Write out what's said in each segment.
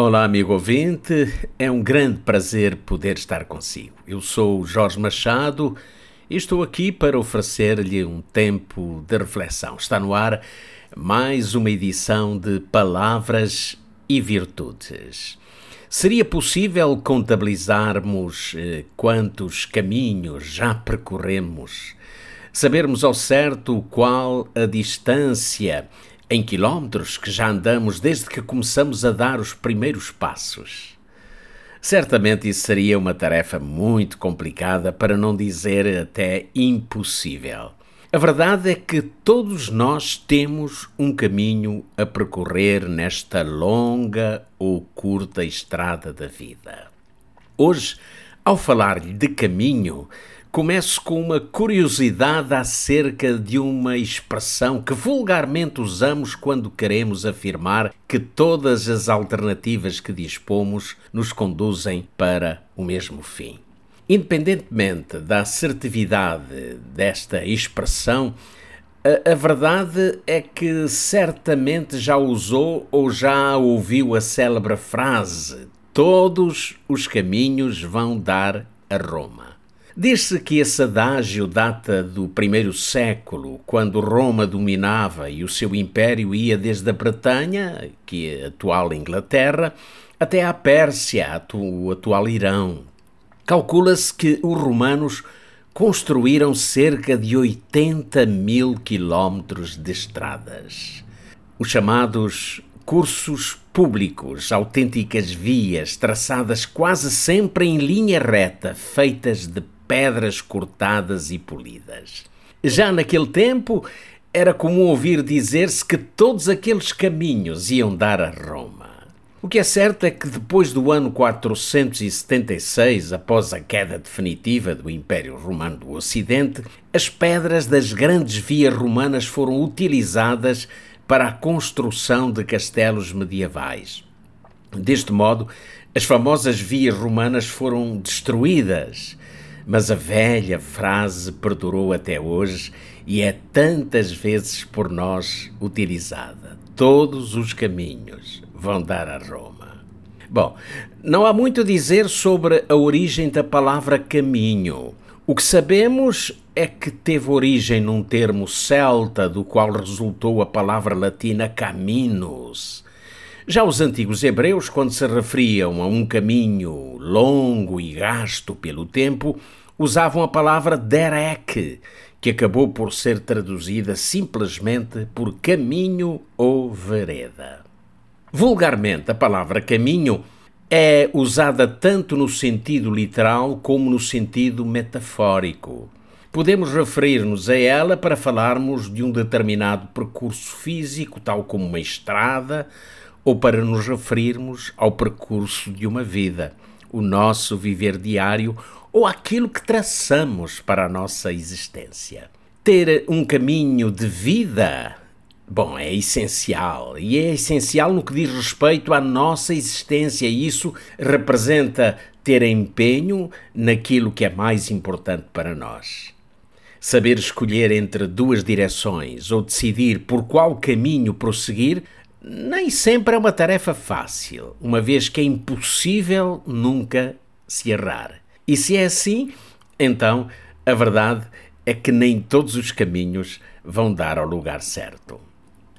Olá, amigo ouvinte, é um grande prazer poder estar consigo. Eu sou Jorge Machado e estou aqui para oferecer-lhe um tempo de reflexão. Está no ar mais uma edição de Palavras e Virtudes. Seria possível contabilizarmos eh, quantos caminhos já percorremos? Sabermos ao certo qual a distância em quilómetros que já andamos desde que começamos a dar os primeiros passos. Certamente isso seria uma tarefa muito complicada, para não dizer até impossível. A verdade é que todos nós temos um caminho a percorrer nesta longa ou curta estrada da vida. Hoje, ao falar-lhe de caminho, Começo com uma curiosidade acerca de uma expressão que vulgarmente usamos quando queremos afirmar que todas as alternativas que dispomos nos conduzem para o mesmo fim. Independentemente da assertividade desta expressão, a, a, verdade é que certamente já usou ou já ouviu a célebre frase: Todos os caminhos vão dar a Roma. Diz-se que esse adágio data do primeiro século, quando Roma dominava e o seu império ia desde a Bretanha, que é a atual Inglaterra, até à Pérsia, o atual Irão. Calcula-se que os romanos construíram cerca de 80 mil quilómetros de estradas. Os chamados cursos públicos, autênticas vias traçadas quase sempre em linha reta, feitas de pedras cortadas e polidas. Já naquele tempo, era comum ouvir dizer-se que todos aqueles caminhos iam dar a Roma. O que é certo é que depois do ano 476, após a queda definitiva do Império Romano do Ocidente, as pedras das grandes vias romanas foram utilizadas para a construção de castelos medievais. Deste modo, as famosas vias romanas foram destruídas mas a velha frase perdurou até hoje e é tantas vezes por nós utilizada. Todos os caminhos vão dar a Roma. Bom, não há muito a dizer sobre a origem da palavra caminho. O que sabemos é que teve origem num termo celta, do qual resultou a palavra latina caminus. Já os antigos hebreus, quando se referiam a um caminho longo e gasto pelo tempo, usavam a palavra derek, que acabou por ser traduzida simplesmente por caminho ou vereda. Vulgarmente, a palavra caminho é usada tanto no sentido literal como no sentido metafórico. Podemos referir-nos a ela para falarmos de um determinado percurso físico, tal como uma estrada, ou para nos referirmos ao percurso de uma vida, o nosso viver diário ou aquilo que traçamos para a nossa existência. Ter um caminho de vida, bom, é essencial. E é essencial no que diz respeito à nossa existência. E isso representa ter empenho naquilo que é mais importante para nós. Saber escolher entre duas direções ou decidir por qual caminho prosseguir nem sempre é uma tarefa fácil, uma vez que é impossível nunca se errar. E se é assim, então a verdade é que nem todos os caminhos vão dar ao lugar certo.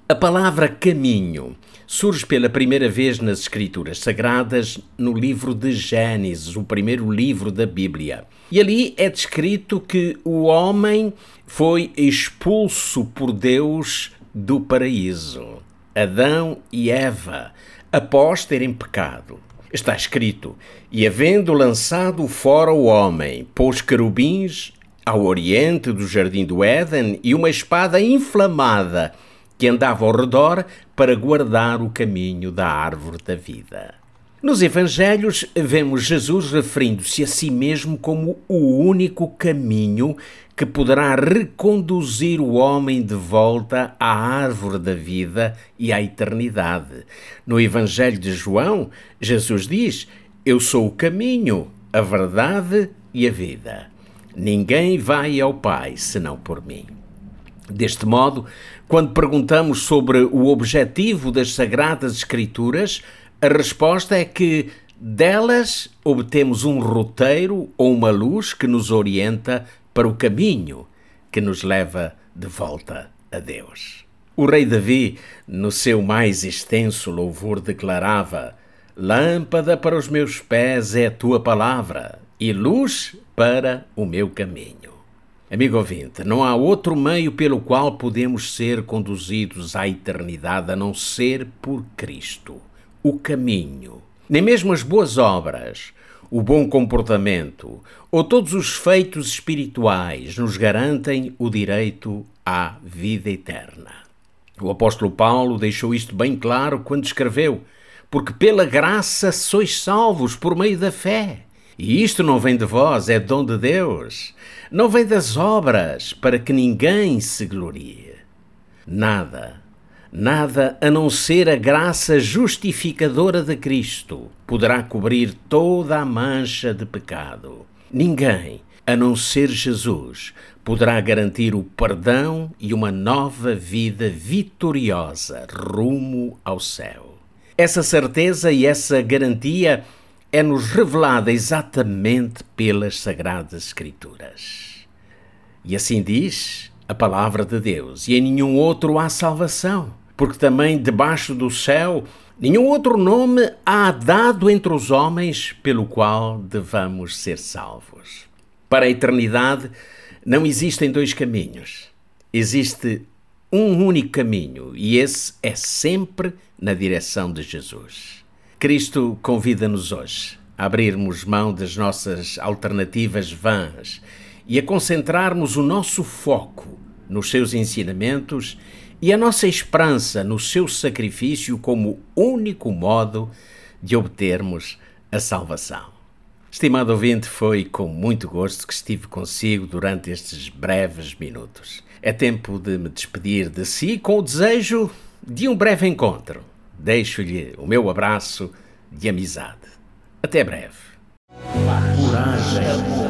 A palavra caminho surge pela primeira vez nas Escrituras Sagradas no livro de Gênesis, o primeiro livro da Bíblia. E ali é descrito que o homem foi expulso por Deus do paraíso. Adão e Eva, após terem pecado. Está escrito: E havendo lançado fora o homem, pôs querubins ao oriente do jardim do Éden e uma espada inflamada que andava ao redor para guardar o caminho da árvore da vida. Nos Evangelhos, vemos Jesus referindo-se a si mesmo como o único caminho que poderá reconduzir o homem de volta à árvore da vida e à eternidade. No Evangelho de João, Jesus diz: Eu sou o caminho, a verdade e a vida. Ninguém vai ao Pai senão por mim. Deste modo, quando perguntamos sobre o objetivo das Sagradas Escrituras, a resposta é que delas obtemos um roteiro ou uma luz que nos orienta para o caminho que nos leva de volta a Deus. O rei Davi, no seu mais extenso louvor, declarava: Lâmpada para os meus pés é a tua palavra e luz para o meu caminho. Amigo ouvinte, não há outro meio pelo qual podemos ser conduzidos à eternidade a não ser por Cristo o caminho. Nem mesmo as boas obras, o bom comportamento ou todos os feitos espirituais nos garantem o direito à vida eterna. O apóstolo Paulo deixou isto bem claro quando escreveu: Porque pela graça sois salvos por meio da fé. E isto não vem de vós, é dom de Deus. Não vem das obras, para que ninguém se glorie. Nada Nada a não ser a graça justificadora de Cristo poderá cobrir toda a mancha de pecado. Ninguém, a não ser Jesus, poderá garantir o perdão e uma nova vida vitoriosa rumo ao céu. Essa certeza e essa garantia é-nos revelada exatamente pelas Sagradas Escrituras. E assim diz a palavra de Deus, e em nenhum outro há salvação porque também debaixo do céu nenhum outro nome há dado entre os homens pelo qual devamos ser salvos. Para a eternidade não existem dois caminhos. Existe um único caminho e esse é sempre na direção de Jesus. Cristo convida-nos hoje a abrirmos mão das nossas alternativas vãs e a concentrarmos o nosso foco nos seus ensinamentos e a nossa esperança no seu sacrifício como único modo de obtermos a salvação. Estimado ouvinte, foi com muito gosto que estive consigo durante estes breves minutos. É tempo de me despedir de si com o desejo de um breve encontro. Deixo-lhe o meu abraço de amizade. Até breve. Coragem, amor,